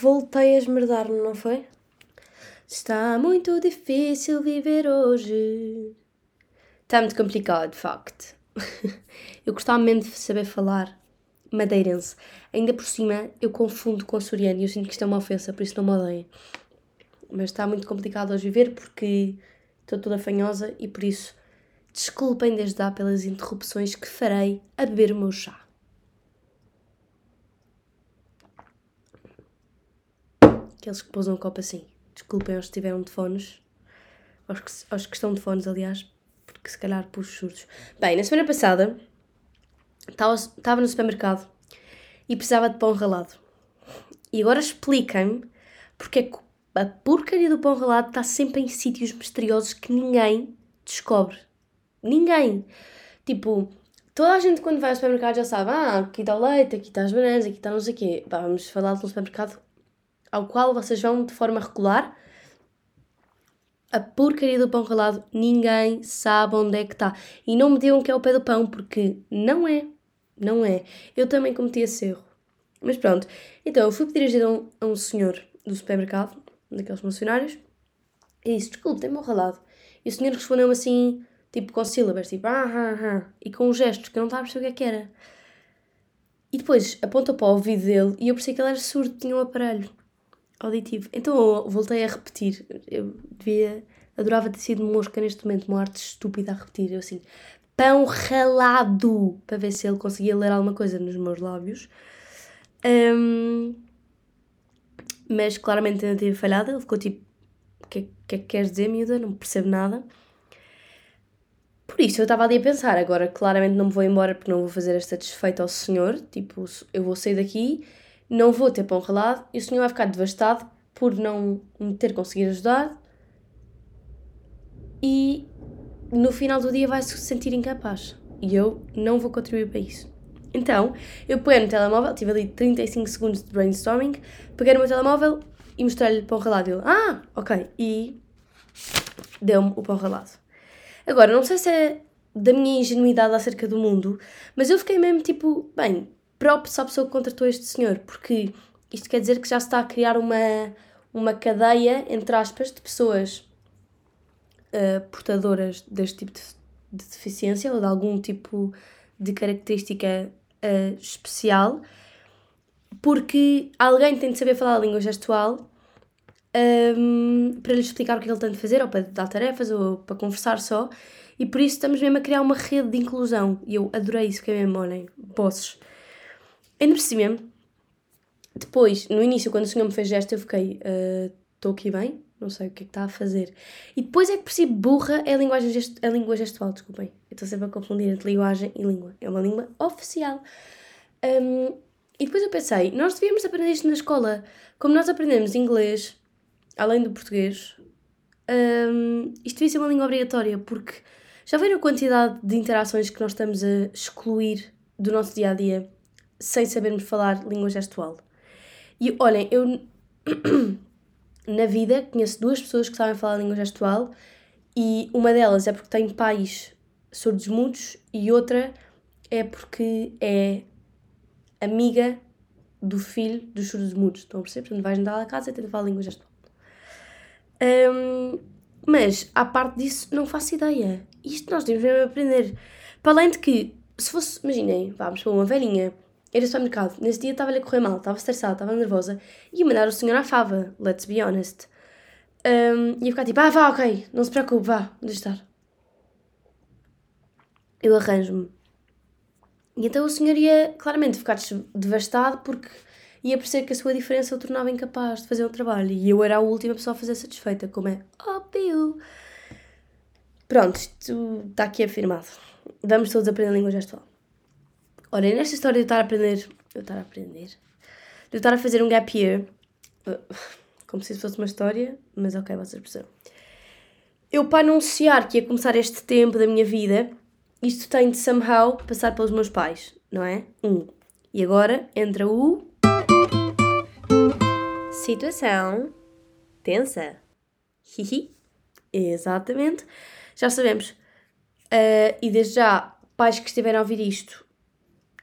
voltei a esmerdar-me, não foi? Está muito difícil viver hoje. Está muito complicado, de facto. eu gostava mesmo de saber falar madeirense. Ainda por cima, eu confundo com açoriano e eu sinto que isto é uma ofensa, por isso não me odeiem. Mas está muito complicado hoje viver porque estou toda fanhosa e por isso desculpem desde já pelas interrupções que farei a beber o meu chá. Aqueles que pousam o copo assim. Desculpem aos que tiveram de fones. Aos que, aos que estão de fones, aliás, porque se calhar puxo surdos. Bem, na semana passada estava no supermercado e precisava de pão ralado. E agora expliquem-me porque é que a porcaria do pão ralado está sempre em sítios misteriosos que ninguém descobre. Ninguém. Tipo, toda a gente quando vai ao supermercado já sabe, ah, aqui está o leite, aqui está as bananas, aqui está não sei o quê. vamos falar de um supermercado ao qual vocês vão de forma regular, a porcaria do pão ralado, ninguém sabe onde é que está. E não me digam que é o pé do pão, porque não é. Não é. Eu também cometi esse erro. Mas pronto. Então, eu fui pedir ajuda a um, a um senhor do supermercado, daqueles funcionários, e disse: Desculpe, tem-me um ralado. E o senhor respondeu-me assim, tipo com sílabas, tipo ah, ah, ah, e com gestos que eu não estava a perceber o que é que era. E depois apontou para o ouvido dele e eu percebi que ele era surdo, tinha um aparelho auditivo. Então voltei a repetir. Eu devia. Adorava ter sido mosca neste momento, uma arte estúpida a repetir. Eu assim, pão ralado, para ver se ele conseguia ler alguma coisa nos meus lábios. Um, mas claramente ainda tive falhada. Ele ficou tipo: O que, que é que queres dizer, miúda? Não percebo nada. Por isso eu estava ali a pensar, agora claramente não me vou embora porque não vou fazer esta desfeita ao senhor. Tipo, eu vou sair daqui não vou ter pão ralado e o senhor vai ficar devastado por não me ter conseguido ajudar e no final do dia vai se sentir incapaz e eu não vou contribuir para isso. Então, eu peguei no telemóvel, tive ali 35 segundos de brainstorming, peguei no meu telemóvel e mostrei-lhe o pão ralado. Ele, ah, ok. E deu-me o pão ralado. Agora, não sei se é da minha ingenuidade acerca do mundo, mas eu fiquei mesmo tipo, bem, props à pessoa que contratou este senhor, porque isto quer dizer que já se está a criar uma, uma cadeia, entre aspas, de pessoas uh, portadoras deste tipo de, de, deficiência ou de algum tipo de característica uh, especial, porque alguém tem de saber falar a língua gestual um, ehm, para lhe explicar o que ele tem de fazer, ou para dar tarefas, ou para conversar só, e por isso estamos mesmo a criar uma rede de inclusão. E eu adorei isso, que é mesmo, olhem, bosses. Ainda por cima, depois, no início, quando o senhor me fez gesto, eu fiquei, estou uh, aqui bem, não sei o que é que está a fazer. E depois é que percebi, burra é a, linguagem a língua gestual, desculpem. Eu estou sempre a confundir entre linguagem e língua. É uma língua oficial. Um, e depois eu pensei, nós devíamos aprender isto na escola. Como nós aprendemos inglês, além do português, um, isto devia ser uma língua obrigatória, porque já viram a quantidade de interações que nós estamos a excluir do nosso dia a dia sem sabermos falar língua gestual. E olhem, eu na vida conheço duas pessoas que sabem falar língua gestual e uma delas é porque tem pais surdos mudos e outra é porque é amiga do filho dos surdos mudos. Estão a perceber? Portanto, vais andar à casa e tentar falar língua gestual. Um, mas, à parte disso, não faço ideia. Isto nós devemos mesmo aprender. Para além de que, se fosse, imaginem, vamos para uma velhinha era supermercado. Nesse dia estava-lhe a correr mal, estava estressada, estava nervosa. E ia mandar o senhor à fava, let's be honest. Um, ia ficar tipo, ah, vá, ok, não se preocupe, vá, deixa estar. Eu arranjo-me. E então o senhor ia claramente ficar devastado porque ia perceber que a sua diferença o tornava incapaz de fazer o trabalho. E eu era a última pessoa a fazer satisfeita, como é óbvio. Pronto, isto está aqui afirmado. Vamos todos aprender a língua gestual. Olha, nesta história de eu estar a aprender. Eu estar a aprender. De eu estar a fazer um gap year. Como se isso fosse uma história, mas ok, vocês percebem. Eu, para anunciar que ia começar este tempo da minha vida, isto tem de somehow passar pelos meus pais, não é? Um. E agora entra o. Situação tensa. Hihi. Exatamente. Já sabemos. Uh, e desde já, pais que estiverem a ouvir isto,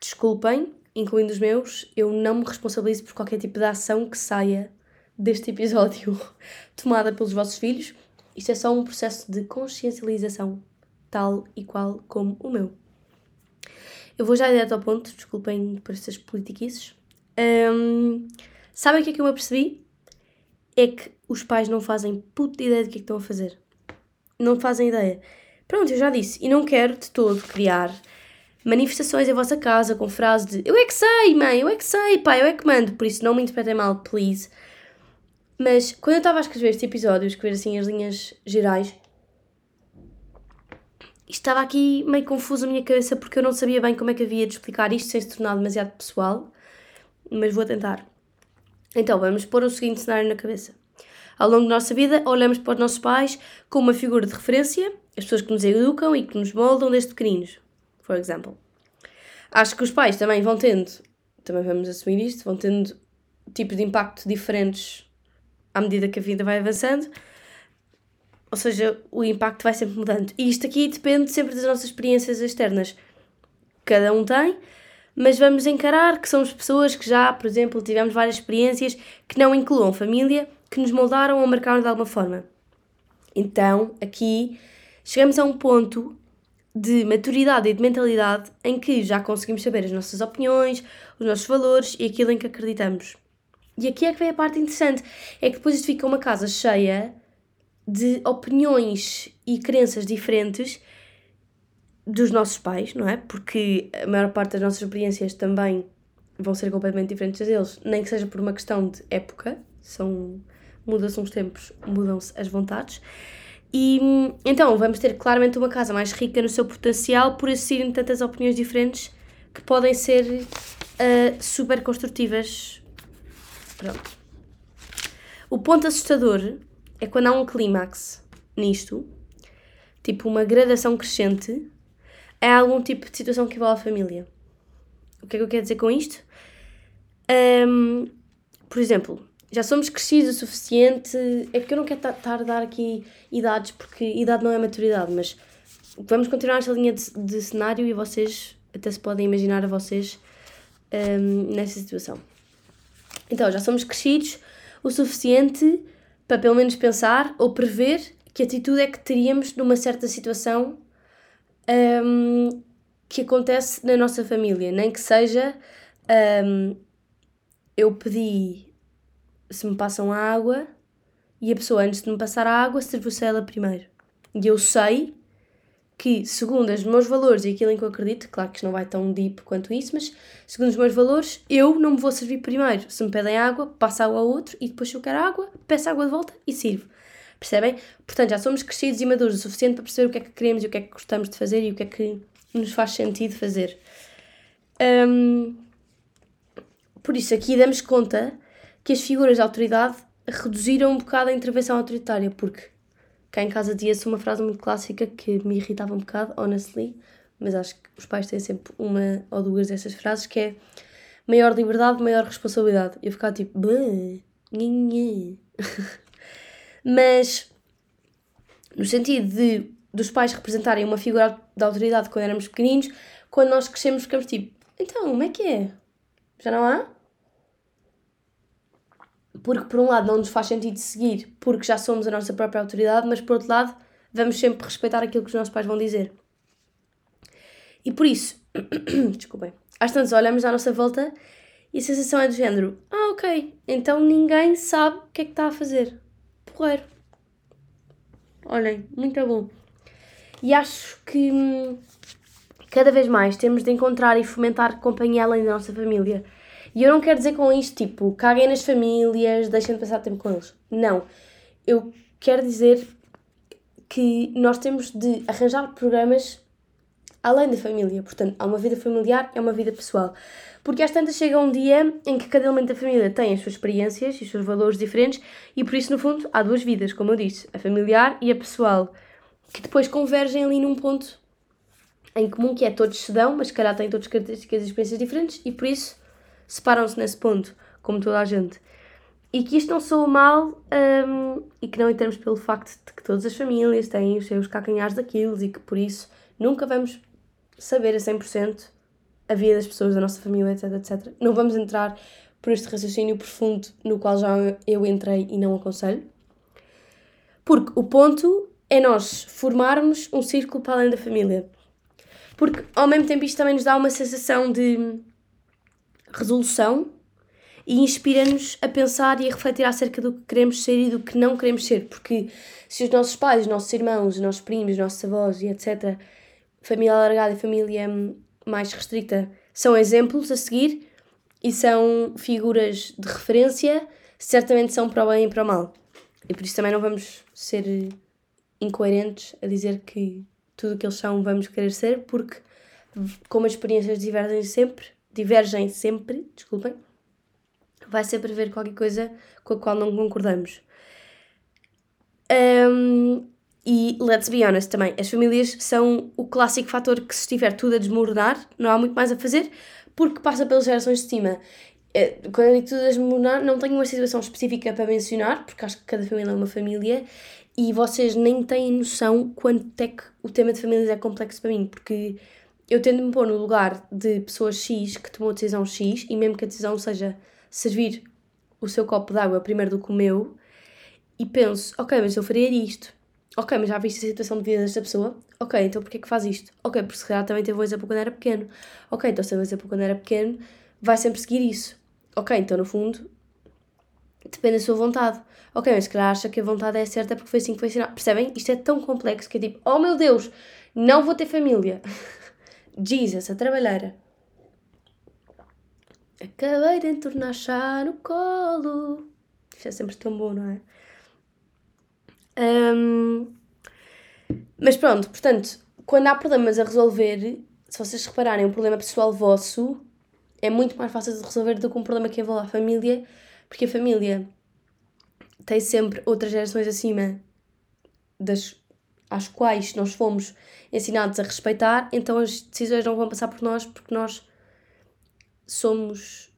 desculpem, incluindo os meus, eu não me responsabilizo por qualquer tipo de ação que saia deste episódio tomada pelos vossos filhos. Isto é só um processo de consciencialização, tal e qual como o meu. Eu vou já direto ao ponto, desculpem por estas politiquices. Um, sabem o que é que eu me apercebi? É que os pais não fazem puta ideia do que é que estão a fazer. Não fazem ideia. Pronto, eu já disse. E não quero de todo criar manifestações em vossa casa com frase de eu é que sei, mãe, eu é que sei, pai, eu é que mando. Por isso não me interpretem mal, please. Mas quando eu estava a escrever este episódio, escrever assim as linhas gerais, estava aqui meio confuso a minha cabeça porque eu não sabia bem como é que havia de explicar isto sem se tornar demasiado pessoal, mas vou tentar. Então, vamos pôr o seguinte cenário na cabeça. Ao longo da nossa vida, olhamos para os nossos pais como uma figura de referência, as pessoas que nos educam e que nos moldam desde pequeninos, por exemplo. Acho que os pais também vão tendo, também vamos assumir isto, vão tendo tipos de impacto diferentes à medida que a vida vai avançando. Ou seja, o impacto vai sempre mudando. E isto aqui depende sempre das nossas experiências externas. Cada um tem, mas vamos encarar que somos pessoas que já, por exemplo, tivemos várias experiências que não incluam família, que nos moldaram ou marcaram de alguma forma. Então, aqui chegamos a um ponto de maturidade e de mentalidade em que já conseguimos saber as nossas opiniões, os nossos valores e aquilo em que acreditamos. E aqui é que vem a parte interessante: é que depois isto fica uma casa cheia de opiniões e crenças diferentes dos nossos pais, não é? Porque a maior parte das nossas experiências também vão ser completamente diferentes deles, nem que seja por uma questão de época, são mudam-se uns tempos, mudam-se as vontades. E então vamos ter claramente uma casa mais rica no seu potencial por existirem tantas opiniões diferentes que podem ser uh, super construtivas Pronto. O ponto assustador é quando há um clímax nisto, tipo uma gradação crescente, é algum tipo de situação que envolve a família. O que é que eu quero dizer com isto? Um, por exemplo, já somos crescidos o suficiente. É que eu não quero estar a dar aqui idades, porque idade não é maturidade, mas vamos continuar esta linha de, de cenário e vocês até se podem imaginar a vocês um, nessa situação. Então, já somos crescidos o suficiente para pelo menos pensar ou prever que atitude é que teríamos numa certa situação um, que acontece na nossa família. Nem que seja um, eu pedi se me passam a água e a pessoa antes de me passar a água serviu-se ela primeiro. E eu sei que, segundo os meus valores e aquilo em que eu acredito, claro que isto não vai tão deep quanto isso, mas segundo os meus valores, eu não me vou servir primeiro. Se me pedem água, passo água ao outro e depois, se eu quero água, peço água de volta e sirvo. Percebem? Portanto, já somos crescidos e maduros o suficiente para perceber o que é que queremos e o que é que gostamos de fazer e o que é que nos faz sentido fazer. Um, por isso, aqui damos conta que as figuras de autoridade reduziram um bocado a intervenção autoritária, porque Cá em casa dizia-se uma frase muito clássica que me irritava um bocado, honestly, mas acho que os pais têm sempre uma ou duas dessas frases, que é maior liberdade, maior responsabilidade. Eu ficava tipo, mas no sentido de dos pais representarem uma figura de autoridade quando éramos pequeninos, quando nós crescemos ficamos tipo, então, como é que é? Já não há? Porque por um lado não nos faz sentido seguir, porque já somos a nossa própria autoridade, mas por outro lado vamos sempre respeitar aquilo que os nossos pais vão dizer. E por isso, desculpem, às tantas olhamos à nossa volta e a sensação é do género: ah, ok, então ninguém sabe o que é que está a fazer. Porreiro. Olhem, muito bom. E acho que hum, cada vez mais temos de encontrar e fomentar companhia além da nossa família. E eu não quero dizer com isto, tipo, caguem nas famílias, deixem de passar tempo com eles. Não. Eu quero dizer que nós temos de arranjar programas além da família. Portanto, há uma vida familiar, é uma vida pessoal. Porque às tantas chega um dia em que cada elemento da família tem as suas experiências e os seus valores diferentes e por isso, no fundo, há duas vidas, como eu disse, a familiar e a pessoal, que depois convergem ali num ponto em comum que é todos se dão, mas se calhar têm todas características e experiências diferentes e por isso separam-se nesse ponto, como toda a gente. E que isto não soa mal um, e que não entramos pelo facto de que todas as famílias têm os seus calcanhares daquilo e que por isso nunca vamos saber a 100% a vida das pessoas, da nossa família, etc, etc. Não vamos entrar por este raciocínio profundo no qual já eu entrei e não aconselho. Porque o ponto é nós formarmos um círculo para além da família. Porque ao mesmo tempo isto também nos dá uma sensação de resolução e inspira-nos a pensar e a refletir acerca do que queremos ser e do que não queremos ser. Porque se os nossos pais, os nossos irmãos, os nossos primos, os nossos avós e etc., família alargada e família mais restrita, são exemplos a seguir e são figuras de referência, certamente são para o bem e para o mal. E por isso também não vamos ser incoerentes a dizer que tudo o que eles são vamos querer ser, porque como as experiências divergem sempre, divergem sempre, desculpem, vai sempre haver qualquer coisa com a qual não concordamos. Um, e let's be honest também, as famílias são o clássico fator que se estiver tudo a desmoronar, não há muito mais a fazer, porque passa pelas gerações de cima. Eh, quando eu digo tudo a desmoronar, não tenho uma situação específica para mencionar, porque acho que cada família é uma família, e vocês nem têm noção quanto é que o tema de famílias é complexo para mim, porque eu tendo me pôr no lugar de pessoas X que tomou a decisão X, e mesmo que a decisão seja servir o seu copo de água primeiro do que o meu, e penso, ok, mas eu faria isto. Ok, mas já viste a situação de vida desta pessoa? Ok, então porquê que faz isto? Ok, porque se calhar também teve um exemplo quando era pequeno. Ok, então se teve um exemplo quando era pequeno, vai sempre seguir isso. Ok, então no fundo, depende da sua vontade. Ok, mas se calhar acha que a vontade é certa porque foi assim que foi ensinado. Percebem? Isto é tão complexo que é tipo, oh meu Deus, não vou ter família. Jesus, a trabalhar. Acabei de entornar chá no colo. Isto é sempre tão bom, não é? Um, mas pronto, portanto, quando há problemas a resolver, se vocês repararem, um problema pessoal vosso é muito mais fácil de resolver do que um problema que envolve a família, porque a família tem sempre outras gerações acima das às quais nós fomos ensinados a respeitar, então as decisões não vão passar por nós porque nós somos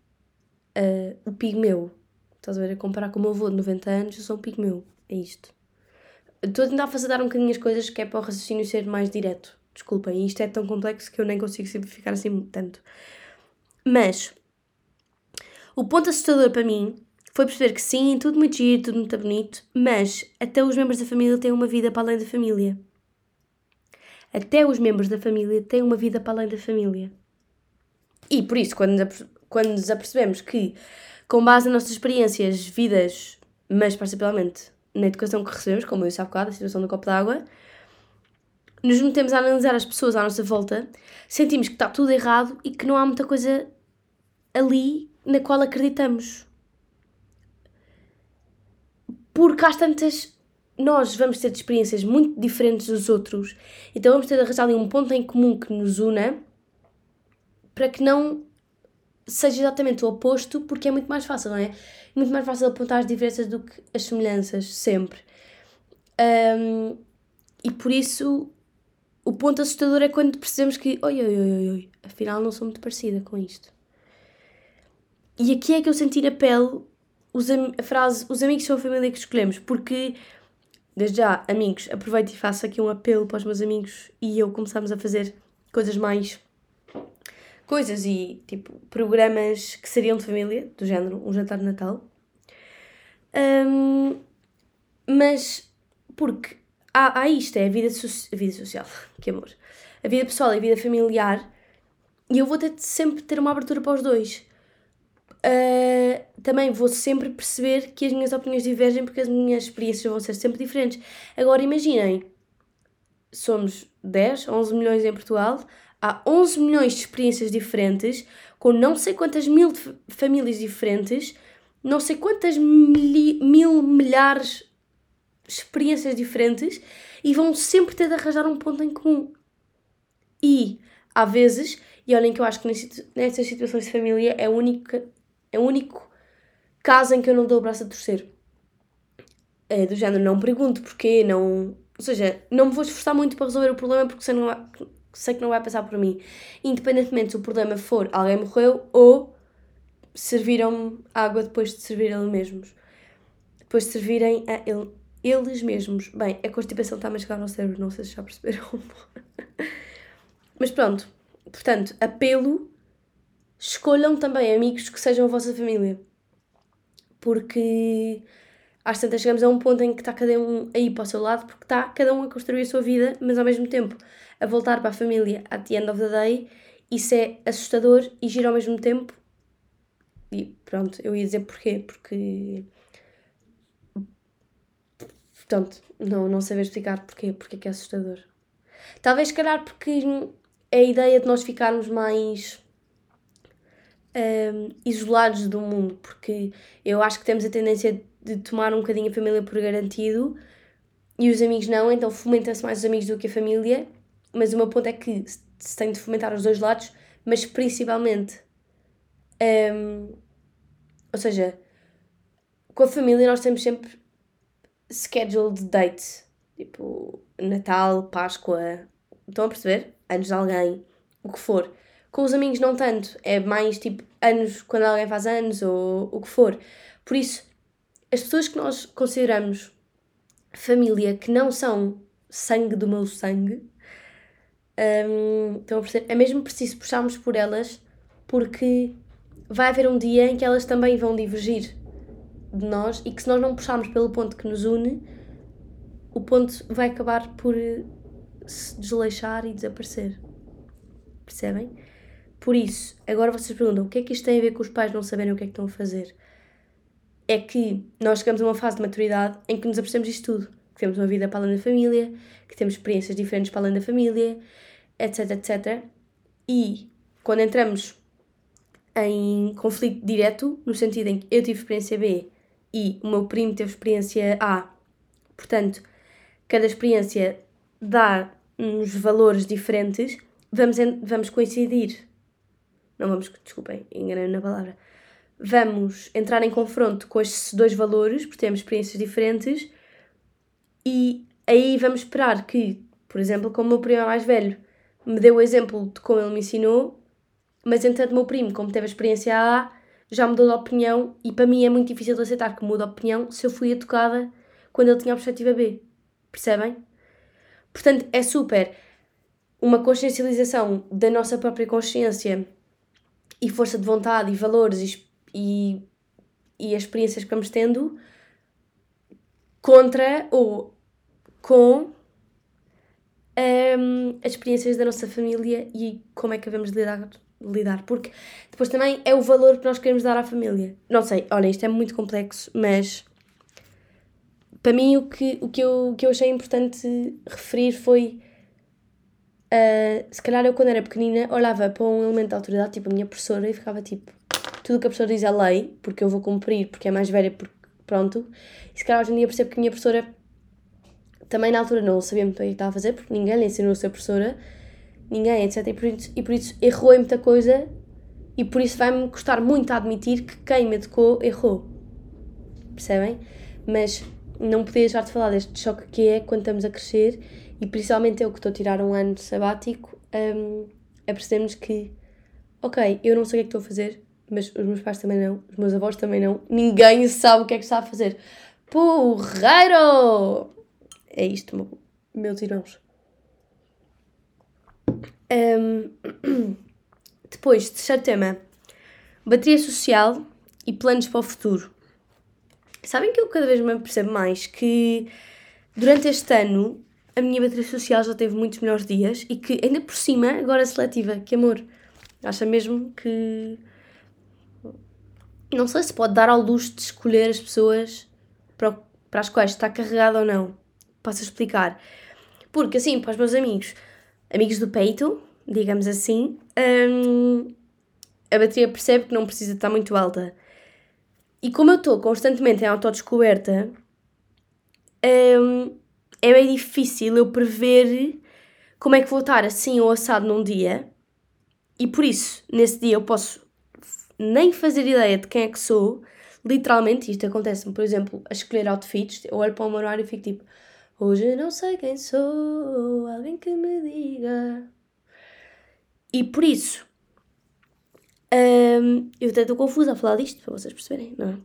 uh, o pigmeu. Estás a ver? A comparar com o meu avô de 90 anos, eu sou um pigmeu. É isto. Estou a tentar dar um bocadinho as coisas que é para o raciocínio ser mais direto. Desculpem, isto é tão complexo que eu nem consigo simplificar assim tanto. Mas o ponto assustador para mim foi perceber que sim, tudo muito giro, tudo muito bonito, mas até os membros da família têm uma vida para além da família. Até os membros da família têm uma vida para além da família. E por isso, quando, quando nos apercebemos que, com base nas nossas experiências, vidas, mas principalmente na educação que recebemos, como eu disse há bocado, a situação do copo d'água, nos metemos a analisar as pessoas à nossa volta, sentimos que está tudo errado e que não há muita coisa ali na qual acreditamos. Porque às tantas nós vamos ter experiências muito diferentes dos outros, então vamos ter de arranjar ali um ponto em comum que nos una para que não seja exatamente o oposto, porque é muito mais fácil, não é? Muito mais fácil apontar as diferenças do que as semelhanças, sempre. Um, e por isso, o ponto assustador é quando percebemos que, oi, oi, oi, oi, oi, afinal não sou muito parecida com isto. E aqui é que eu senti na pele os, a frase: os amigos são a família que escolhemos, porque, desde já, amigos, aproveito e faço aqui um apelo para os meus amigos e eu começamos a fazer coisas mais coisas e tipo programas que seriam de família, do género um jantar de Natal. Um, mas porque há, há isto, é a vida, so a vida social, que amor, a vida pessoal e a vida familiar, e eu vou ter sempre ter uma abertura para os dois. Uh, também vou sempre perceber que as minhas opiniões divergem porque as minhas experiências vão ser sempre diferentes. Agora imaginem, somos 10, 11 milhões em Portugal, há 11 milhões de experiências diferentes, com não sei quantas mil famílias diferentes, não sei quantas mil milhares de experiências diferentes e vão sempre ter de arranjar um ponto em comum. E, há vezes, e olhem que eu acho que nessas situações de família é o único, é o único caso em que eu não dou o braço a torcer. É, do género, não pergunto porquê, não. Ou seja, não me vou esforçar muito para resolver o problema porque sei, não, sei que não vai passar por mim. Independentemente se o problema for alguém morreu ou serviram-me água depois de servir eles mesmos. Depois de servirem a ele, eles mesmos. Bem, a constipação está a chegar ao cérebro, não sei se já perceberam. Mas pronto, portanto, apelo escolham também amigos que sejam a vossa família. Porque às tantas chegamos a um ponto em que está cada um aí para o seu lado, porque está cada um a construir a sua vida, mas ao mesmo tempo a voltar para a família at the end of the day, isso é assustador e gira ao mesmo tempo. E pronto, eu ia dizer porquê, porque. Portanto, não, não saber explicar porquê, porque é que é assustador. Talvez, se calhar, porque é a ideia de nós ficarmos mais um, isolados do mundo, porque eu acho que temos a tendência de tomar um bocadinho a família por garantido e os amigos não, então fomenta-se mais os amigos do que a família. Mas o meu ponto é que se tem de fomentar os dois lados, mas principalmente. Um, ou seja, com a família nós temos sempre scheduled dates, tipo Natal, Páscoa, estão a perceber? Anos de alguém, o que for. Com os amigos não tanto, é mais tipo anos quando alguém faz anos ou o que for. Por isso, as pessoas que nós consideramos família que não são sangue do meu sangue, um, perceber? É mesmo preciso puxarmos por elas porque vai haver um dia em que elas também vão divergir de nós e que se nós não puxarmos pelo ponto que nos une, o ponto vai acabar por se desleixar e desaparecer. Percebem? Por isso, agora vocês perguntam o que é que isto tem a ver com os pais não saberem o que é que estão a fazer? É que nós chegamos a uma fase de maturidade em que nos apercebemos disto tudo. Que temos uma vida para além da família, que temos experiências diferentes para além da família, etc, etc. E quando entramos em conflito direto, no sentido em que eu tive experiência B e o meu primo teve experiência A, portanto, cada experiência dá uns valores diferentes, vamos, vamos coincidir. Não vamos, desculpem, enganei na palavra. Vamos entrar em confronto com estes dois valores, porque temos experiências diferentes, e aí vamos esperar que, por exemplo, como o meu primo é mais velho, me deu o exemplo de como ele me ensinou, mas entretanto o meu primo, como teve a experiência A, já mudou de opinião e para mim é muito difícil de aceitar que muda de opinião se eu fui educada quando ele tinha a perspectiva B. Percebem? Portanto, é super uma consciencialização da nossa própria consciência e força de vontade e valores e, e, e as experiências que vamos tendo contra ou com um, as experiências da nossa família e como é que devemos lidar, lidar. Porque depois também é o valor que nós queremos dar à família. Não sei, olha, isto é muito complexo, mas para mim o que, o que, eu, o que eu achei importante referir foi. Uh, se calhar eu, quando era pequenina, olhava para um elemento de autoridade, tipo a minha professora, e ficava tipo: tudo o que a professora diz é lei, porque eu vou cumprir, porque é mais velha, porque pronto. E se calhar hoje em dia percebo que a minha professora também na altura não sabia muito bem o que estava a fazer, porque ninguém lhe ensinou a ser professora, ninguém, etc. E por isso, e por isso errou em muita coisa, e por isso vai-me custar muito a admitir que quem me educou errou. Percebem? Mas não podia deixar de falar deste choque que é quando estamos a crescer, e principalmente eu que estou a tirar um ano sabático, um, apercebemos que, ok, eu não sei o que é que estou a fazer, mas os meus pais também não, os meus avós também não, ninguém sabe o que é que está a fazer. Porreiro! É isto, meus irmãos. Um, depois, terceiro tema: bateria social e planos para o futuro. Sabem que eu cada vez me percebo mais que durante este ano a minha bateria social já teve muitos melhores dias e que ainda por cima, agora é seletiva, que amor. Acha mesmo que. Não sei se pode dar ao luxo de escolher as pessoas para, para as quais está carregado ou não posso explicar. Porque, assim, para os meus amigos, amigos do peito, digamos assim, hum, a bateria percebe que não precisa estar muito alta. E como eu estou constantemente em autodescoberta, hum, é bem difícil eu prever como é que vou estar assim ou assado num dia. E por isso, nesse dia eu posso nem fazer ideia de quem é que sou, literalmente, isto acontece-me, por exemplo, a escolher outfits, eu olho para o meu horário e fico tipo, Hoje não sei quem sou, alguém que me diga. E por isso, hum, eu até estou confusa a falar disto, para vocês perceberem, não é?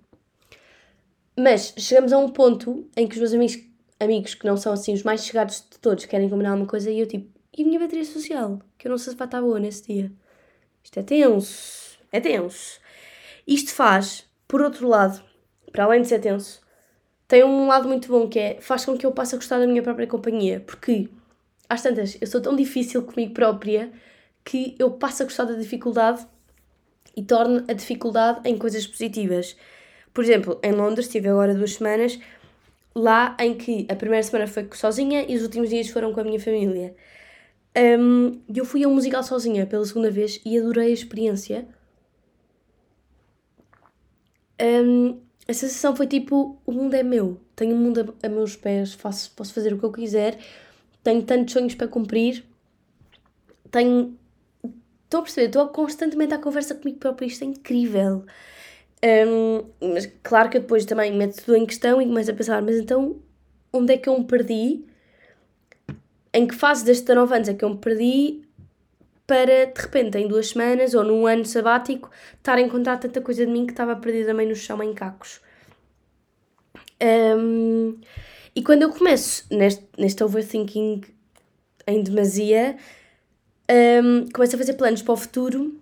Mas chegamos a um ponto em que os meus amigos, amigos que não são assim os mais chegados de todos querem combinar uma coisa e eu tipo, e a minha bateria social? Que eu não sei se vai estar boa nesse dia. Isto é tenso. é tenso. Isto faz, por outro lado, para além de ser tenso, tem um lado muito bom que é faz com que eu passe a gostar da minha própria companhia. Porque, às tantas, eu sou tão difícil comigo própria que eu passo a gostar da dificuldade e torno a dificuldade em coisas positivas. Por exemplo, em Londres, estive agora duas semanas, lá em que a primeira semana foi sozinha e os últimos dias foram com a minha família. Um, eu fui a um musical sozinha pela segunda vez e adorei a experiência. Um, a sensação foi tipo: o mundo é meu, tenho o mundo a, a meus pés, faço, posso fazer o que eu quiser, tenho tantos sonhos para cumprir, tenho. Estou a perceber, estou constantemente à conversa comigo próprio, isto é incrível. Um, mas claro que eu depois também meto tudo em questão e começo a pensar, mas então onde é que eu me perdi? Em que fase destes 19 anos é que eu me perdi para de repente em duas semanas ou num ano sabático estar a encontrar tanta coisa de mim que estava perdida também no chão em cacos. Um, e quando eu começo neste, neste overthinking em demasia, um, começo a fazer planos para o futuro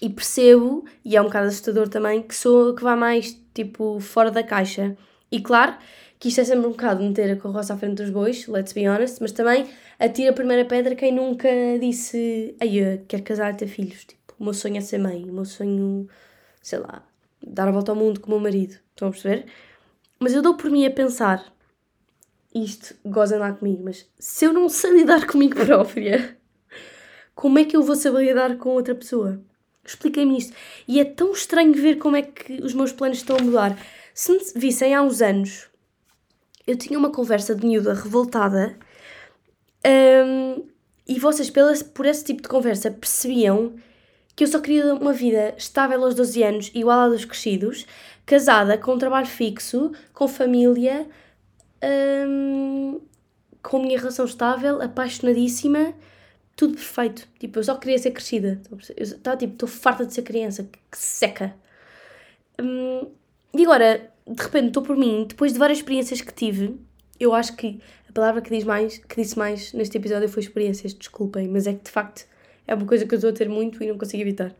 e percebo, e é um bocado assustador também, que sou que vá mais tipo fora da caixa. E claro que isto é sempre um bocado meter a carroça à frente dos bois, let's be honest, mas também atira a primeira pedra quem nunca disse ai, eu quero casar e ter filhos. Tipo, o meu sonho é ser mãe, o meu sonho, sei lá, dar a volta ao mundo com o meu marido. Estão a perceber? Mas eu dou por mim a pensar, isto, gozem lá comigo, mas se eu não sei lidar comigo própria, como é que eu vou saber lidar com outra pessoa? Expliquei-me isto. E é tão estranho ver como é que os meus planos estão a mudar. Se me vissem há uns anos, eu tinha uma conversa de miúda revoltada um, e vocês, pela, por esse tipo de conversa, percebiam que eu só queria uma vida estável aos 12 anos, igual à dos crescidos, casada, com um trabalho fixo, com família, um, com a minha relação estável, apaixonadíssima tudo perfeito. Tipo, eu só queria ser crescida. Estava tipo, estou farta de ser criança, que seca. Hum, e agora, de repente, estou por mim, depois de várias experiências que tive, eu acho que a palavra que, diz mais, que disse mais neste episódio foi experiências, desculpem, mas é que de facto é uma coisa que eu estou a ter muito e não consigo evitar.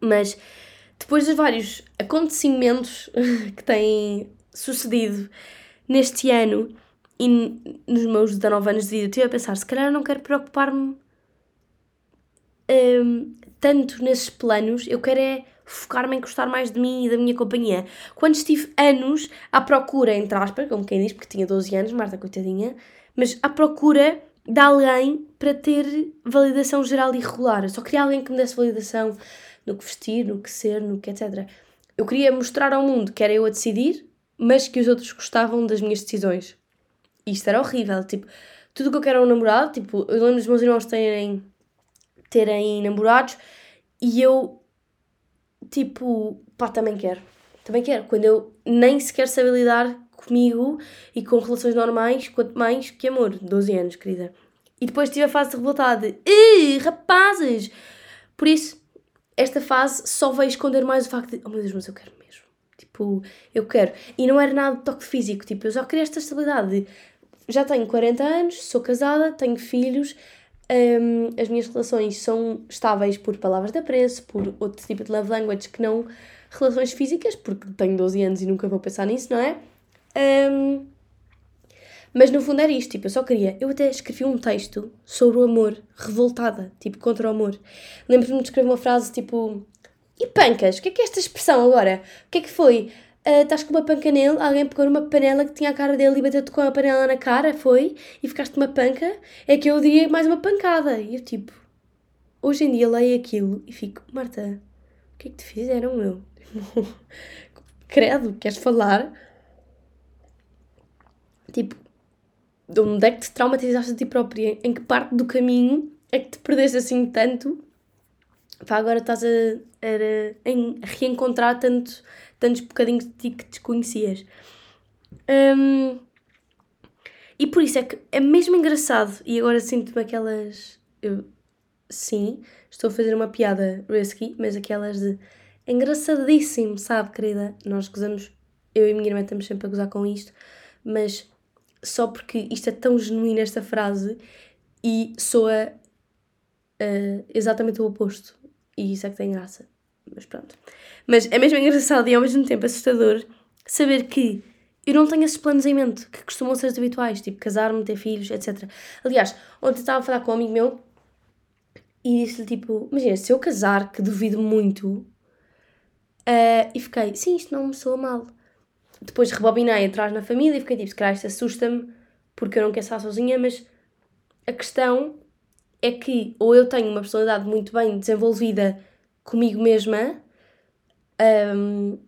Mas depois dos vários acontecimentos que têm sucedido neste ano, e nos meus 19 anos de vida, estive a pensar: se calhar não quero preocupar-me um, tanto nesses planos, eu quero é focar-me em gostar mais de mim e da minha companhia. Quando estive anos à procura, entre aspas, como quem diz, porque tinha 12 anos, Marta, coitadinha, mas à procura de alguém para ter validação geral e regular. Eu só queria alguém que me desse validação no que vestir, no que ser, no que etc. Eu queria mostrar ao mundo que era eu a decidir, mas que os outros gostavam das minhas decisões isto era horrível. Tipo, tudo o que eu quero é um namorado. Tipo, eu lembro dos meus irmãos terem, terem namorados e eu, tipo, pá, também quero. Também quero. Quando eu nem sequer sabia lidar comigo e com relações normais, quanto mais que amor. 12 anos, querida. E depois tive a fase de revoltada de rapazes! Por isso, esta fase só veio esconder mais o facto de, oh meu Deus, mas eu quero mesmo. Tipo, eu quero. E não era nada de toque físico, tipo, eu só queria esta estabilidade de já tenho 40 anos, sou casada, tenho filhos, um, as minhas relações são estáveis por palavras de apreço, por outro tipo de love language que não relações físicas, porque tenho 12 anos e nunca vou pensar nisso, não é? Um, mas no fundo era isto, tipo, eu só queria. Eu até escrevi um texto sobre o amor, revoltada, tipo, contra o amor. Lembro-me de escrever uma frase tipo: E pancas? O que é que é esta expressão agora? O que é que foi? Uh, estás com uma panca nele, alguém pegou numa panela que tinha a cara dele e bateu-te com a panela na cara, foi, e ficaste uma panca, é que eu diria mais uma pancada. E eu tipo, hoje em dia leio aquilo e fico, Marta, o que é que te fizeram, meu? Credo, queres falar? Tipo, de onde é que te traumatizaste a ti própria? Em que parte do caminho é que te perdeste assim tanto? Pá, agora estás a, a, a reencontrar tanto tantos bocadinhos de ti que desconhecias. Um, e por isso é que é mesmo engraçado. E agora sinto-me aquelas. Eu, sim, estou a fazer uma piada risky, mas aquelas de. engraçadíssimo, sabe, querida? Nós gozamos. Eu e a minha irmã estamos sempre a gozar com isto, mas só porque isto é tão genuíno, esta frase, e soa uh, exatamente o oposto. E isso é que tem graça. Mas pronto. Mas é mesmo engraçado e ao mesmo tempo assustador saber que eu não tenho esses planos em mente, que costumam ser os habituais, tipo casar-me, ter filhos, etc. Aliás, ontem estava a falar com um amigo meu e disse-lhe tipo: Imagina, se eu casar, que duvido muito, uh, e fiquei: Sim, isto não me soa mal. Depois rebobinei atrás na família e fiquei tipo: Se calhar isto assusta-me porque eu não quero estar sozinha, mas a questão é que ou eu tenho uma personalidade muito bem desenvolvida comigo mesma um,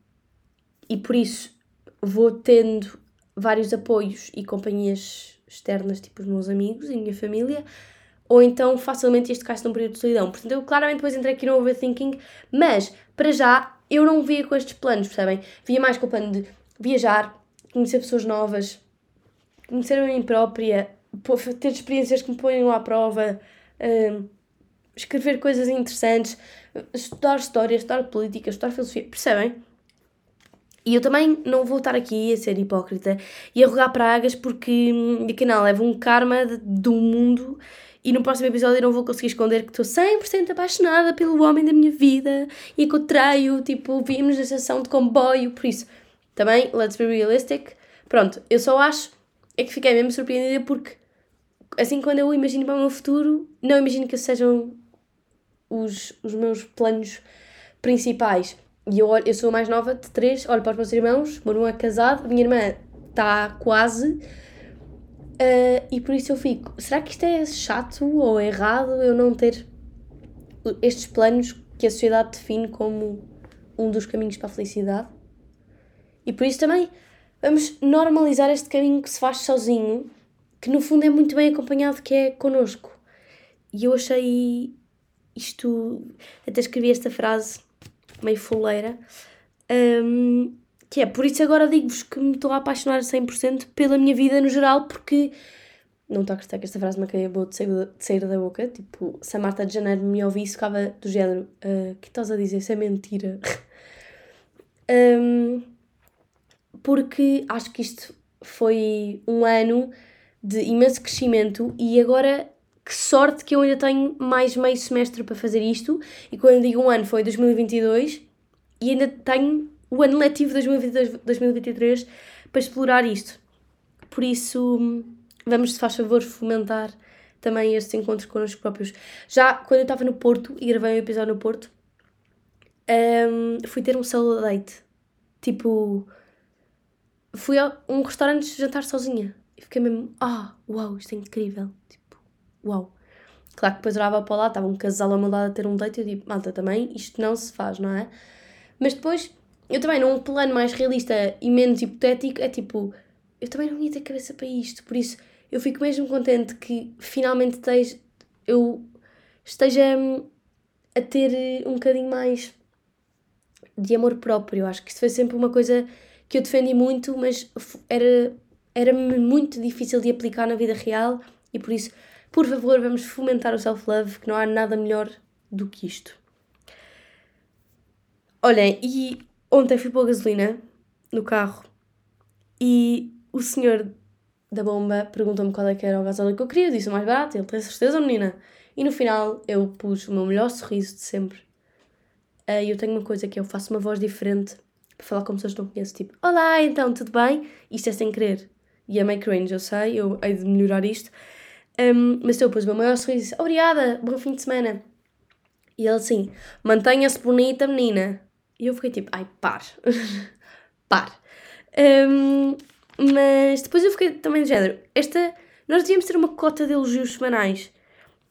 e por isso vou tendo vários apoios e companhias externas, tipo os meus amigos e a minha família, ou então facilmente este cai num período de solidão. Portanto, eu claramente depois entrei aqui no overthinking, mas para já eu não via com estes planos, percebem? Via mais com o plano de viajar, conhecer pessoas novas, conhecer a mim própria, ter experiências que me ponham à prova, escrever coisas interessantes, estudar história, estudar política, estudar filosofia, percebem? E eu também não vou estar aqui a ser hipócrita e a rogar pragas porque de canal levo um karma do mundo e no próximo episódio eu não vou conseguir esconder que estou 100% apaixonada pelo homem da minha vida e que o traio, tipo, vimos na estação de comboio, por isso, também, let's be realistic. Pronto, eu só acho é que fiquei mesmo surpreendida porque, assim, quando eu imagino para o meu futuro, não imagino que sejam os, os meus planos principais. E eu, eu sou a mais nova de três, olho para os meus irmãos, meu irmão é casado, a minha irmã está quase. Uh, e por isso eu fico, será que isto é chato ou errado eu não ter estes planos que a sociedade define como um dos caminhos para a felicidade? E por isso também vamos normalizar este caminho que se faz sozinho, que no fundo é muito bem acompanhado, que é connosco. E eu achei isto, até escrevi esta frase meio fuleira, um, que é, por isso agora digo-vos que me estou a apaixonar 100% pela minha vida no geral, porque não estou a acreditar que esta frase me acabou de sair, de sair da boca, tipo, se a Marta de Janeiro me ouvisse, ficava do género, uh, que estás a dizer, isso é mentira. um, porque acho que isto foi um ano de imenso crescimento e agora que sorte que eu ainda tenho mais meio semestre para fazer isto. E quando digo um ano, foi 2022 e ainda tenho o ano letivo 2022-2023 para explorar isto. Por isso, vamos, se faz favor, fomentar também estes encontros connosco próprios. Já quando eu estava no Porto e gravei um episódio no Porto, um, fui ter um solo date. Tipo, fui a um restaurante jantar sozinha. E fiquei mesmo, ah, uau, isto é incrível. Tipo, uau. Claro que depois olhava para lá, estava um casal meu lado a ter um date e eu digo, malta, também isto não se faz, não é? Mas depois, eu também, num plano mais realista e menos hipotético, é tipo, eu também não ia ter cabeça para isto, por isso eu fico mesmo contente que finalmente esteja, eu esteja hum, a ter um bocadinho mais de amor próprio. Acho que isto foi sempre uma coisa que eu defendi muito, mas era era-me muito difícil de aplicar na vida real e por isso por favor, vamos fomentar o self-love, que não há nada melhor do que isto. Olhem, e ontem fui pôr gasolina no carro e o senhor da bomba perguntou-me qual é que era o gasóleo que eu queria. Eu disse o mais barato, ele tem certeza, menina. E no final eu pus o meu melhor sorriso de sempre. Ah, e eu tenho uma coisa que eu faço uma voz diferente para falar com pessoas que não conheço. Tipo, olá, então, tudo bem? Isto é sem querer. E é meio cringe, eu sei, eu hei de melhorar isto. Um, mas eu pus o meu maior sorriso e disse: Obrigada, bom fim de semana. E ele assim: Mantenha-se bonita, menina. E eu fiquei tipo: Ai, par. par. Um, mas depois eu fiquei também de género: Esta. Nós devíamos ter uma cota de elogios semanais.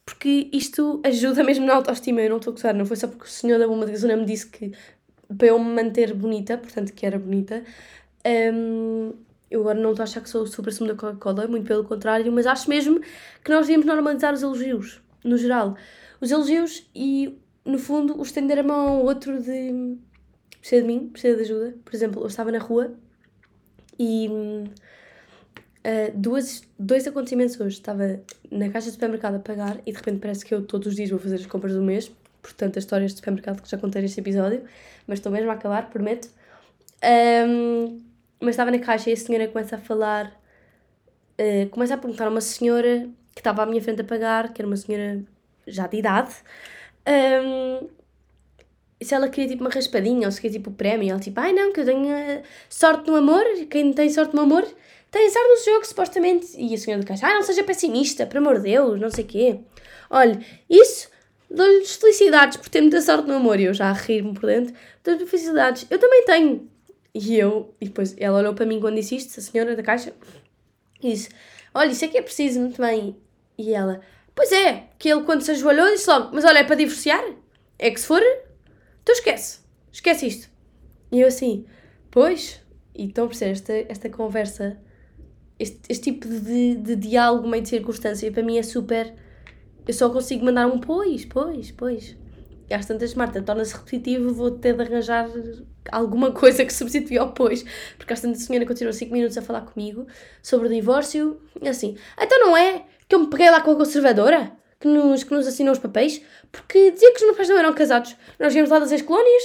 Porque isto ajuda mesmo na autoestima. Eu não estou a gostar, não foi só porque o senhor da bomba de gasolina me disse que para eu me manter bonita, portanto que era bonita. Um, eu agora não estou a achar que sou super sumo da Coca-Cola, muito pelo contrário, mas acho mesmo que nós devíamos normalizar os elogios, no geral. Os elogios e, no fundo, o estender a mão ao outro de precisa de mim, precisa de ajuda. Por exemplo, eu estava na rua e uh, duas, dois acontecimentos hoje. Estava na caixa de supermercado a pagar e de repente parece que eu todos os dias vou fazer as compras do mês. Portanto, as histórias de supermercado que já contei neste episódio, mas estou mesmo a acabar, prometo. Um, mas estava na caixa e a senhora começa a falar, uh, começa a perguntar a uma senhora que estava à minha frente a pagar, que era uma senhora já de idade, um, se ela queria tipo uma raspadinha ou se queria tipo prémio. Ela tipo, ai não, que eu tenho uh, sorte no amor. Quem tem sorte no amor tem sorte no jogo, supostamente. E a senhora do caixa, ah, não seja pessimista, por amor de Deus, não sei o quê. Olha, isso dou-lhes felicidades por ter muita sorte no amor. E eu já a rir-me por dentro, dou-lhe felicidades. Eu também tenho. E eu, e depois ela olhou para mim quando disse isto, a senhora da caixa, e disse: Olha, isso é que é preciso, muito bem. E ela: Pois é, que ele quando se ajoelhou disse logo: Mas olha, é para divorciar? É que se for, então esquece, esquece isto. E eu assim: Pois, e estão a perceber esta, esta conversa, este, este tipo de, de diálogo meio de circunstância, para mim é super. Eu só consigo mandar um pois, pois, pois. E às tantas, Marta, torna-se repetitivo, vou ter de arranjar alguma coisa que substitui ao pois. Porque às tantas a senhora continuou 5 minutos a falar comigo sobre o divórcio. E assim, então não é que eu me peguei lá com a conservadora que nos, que nos assinou os papéis? Porque dizia que os meus pais não eram casados. Nós viemos lá das ex-colónias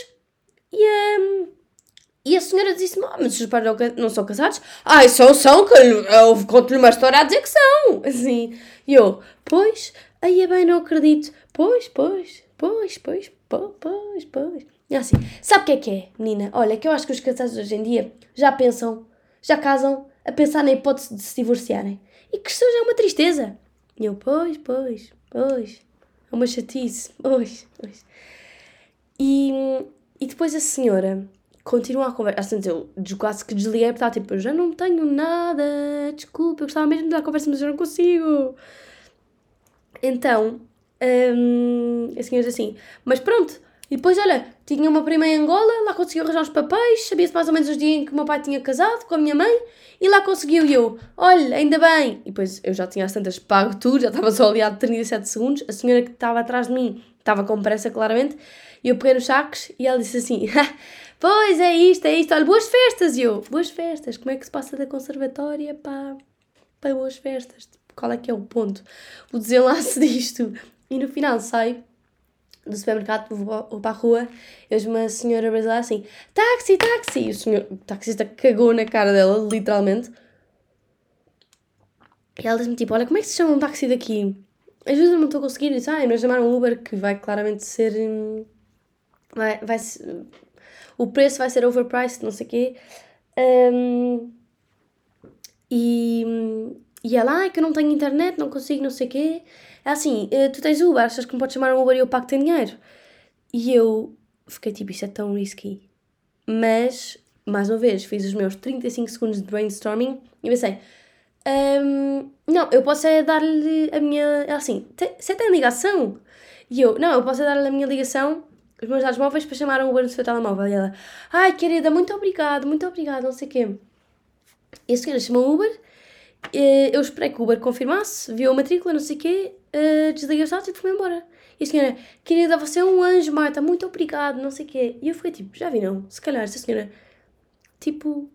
e, um, e a senhora disse-me: oh, mas os pais não, não são casados? Ai, são, são, que eu conto-lhe uma história a dizer que são. Assim, e eu, pois, aí é bem, não acredito. Pois, pois, pois, pois, pois, pois, pois. E assim, sabe o que é que é, menina? Olha, que eu acho que os casados hoje em dia já pensam, já casam a pensar na hipótese de se divorciarem. E que isso já é uma tristeza. E eu, pois, pois, pois. É uma chatice, pois, pois. E, e depois a senhora continua a conversa. Assim, eu quase que desliguei porque estava tipo, eu já não tenho nada, desculpa, eu gostava mesmo de dar conversa, mas eu não consigo. Então, hum, a senhora diz assim, mas pronto, e depois, olha, tinha uma prima em Angola, lá conseguiu arranjar os papéis, sabia-se mais ou menos os dias em que o meu pai tinha casado com a minha mãe, e lá conseguiu e eu, olha, ainda bem. E depois eu já tinha as tantas pago tudo, já estava só ali há 37 segundos, a senhora que estava atrás de mim estava com pressa, claramente, e eu peguei nos sacos e ela disse assim, pois é isto, é isto, olha, boas festas, e eu, boas festas, como é que se passa da conservatória para, para boas festas? Qual é que é o ponto? O desenlace disto. E no final sai do supermercado, vou para a rua, eu vejo uma senhora brasileira assim, táxi, táxi, e o senhor, o taxista cagou na cara dela, literalmente. E ela diz-me tipo, olha, como é que se chama um táxi daqui? Às vezes eu não estou a conseguir, ah, nós chamar um Uber que vai claramente ser, hum, vai, vai o preço vai ser overpriced, não sei o quê. Um, e, e ela, ah, que eu não tenho internet, não consigo, não sei o quê. É assim, eh, tu tens Uber, achas que me podes chamar um Uber e eu pago tem dinheiro? E eu fiquei tipo, isso é tão risky. Mas, mais uma vez, fiz os meus 35 segundos de brainstorming e pensei, um, não, eu posso é dar-lhe a minha. É assim, você tem ligação? E eu, não, eu posso é dar-lhe a minha ligação, os meus dados móveis para chamar um Uber no seu telemóvel. E ela, ai querida, muito obrigado, muito obrigado, não sei o quê. E a senhora chamou o Uber, eu esperei que o Uber confirmasse, viu a matrícula, não sei o quê, uh, desliguei os dados e fui embora. E a senhora, querida, você é um anjo, Marta, muito obrigado, não sei o quê. E eu fiquei tipo, já vi não, se calhar essa senhora, tipo,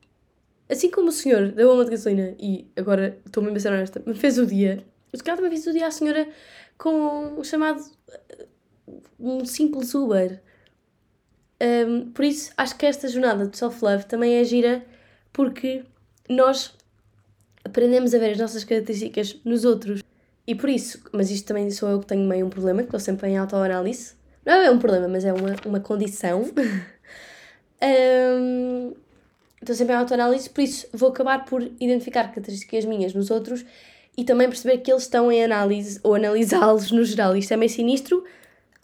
assim como o senhor deu uma de gasolina e agora estou mesmo a ser honesta, me fez o dia, se calhar também fez o dia à senhora com o chamado, um simples Uber. Um, por isso, acho que esta jornada de self-love também é gira porque nós aprendemos a ver as nossas características nos outros. E por isso, mas isto também sou eu que tenho meio um problema, que estou sempre em autoanálise. Não é um problema, mas é uma, uma condição. um, estou sempre em autoanálise, por isso vou acabar por identificar características minhas nos outros e também perceber que eles estão em análise ou analisá-los no geral. Isto é meio sinistro.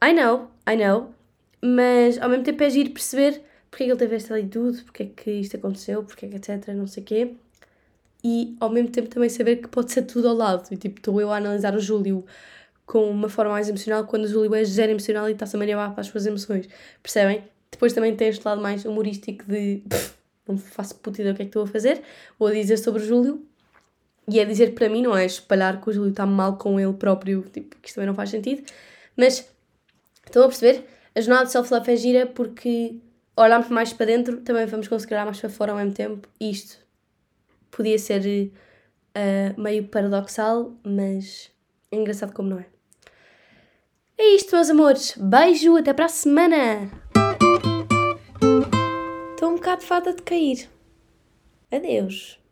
I know, I know. Mas ao mesmo tempo é giro perceber porque é que ele teve esta atitude, porque é que isto aconteceu, porque é que etc, não sei o quê e ao mesmo tempo também saber que pode ser tudo ao lado. E tipo, estou eu a analisar o Júlio com uma forma mais emocional quando o Júlio é zero emocional e está-se a maniar para as suas emoções. Percebem? Depois também tem este lado mais humorístico de não faço puta ideia o que é que estou a fazer, ou a dizer sobre o Júlio. E é dizer para mim, não é espalhar que o Júlio está mal com ele próprio, tipo, que isto também não faz sentido. Mas estão a perceber? A jornada de self-love é gira porque olharmos mais para dentro, também vamos conseguir olhar mais para fora ao mesmo tempo. E isto podia ser uh, meio paradoxal, mas é engraçado como não é. É isto, meus amores. Beijo, até para a semana! Estou um bocado fada de cair. Adeus.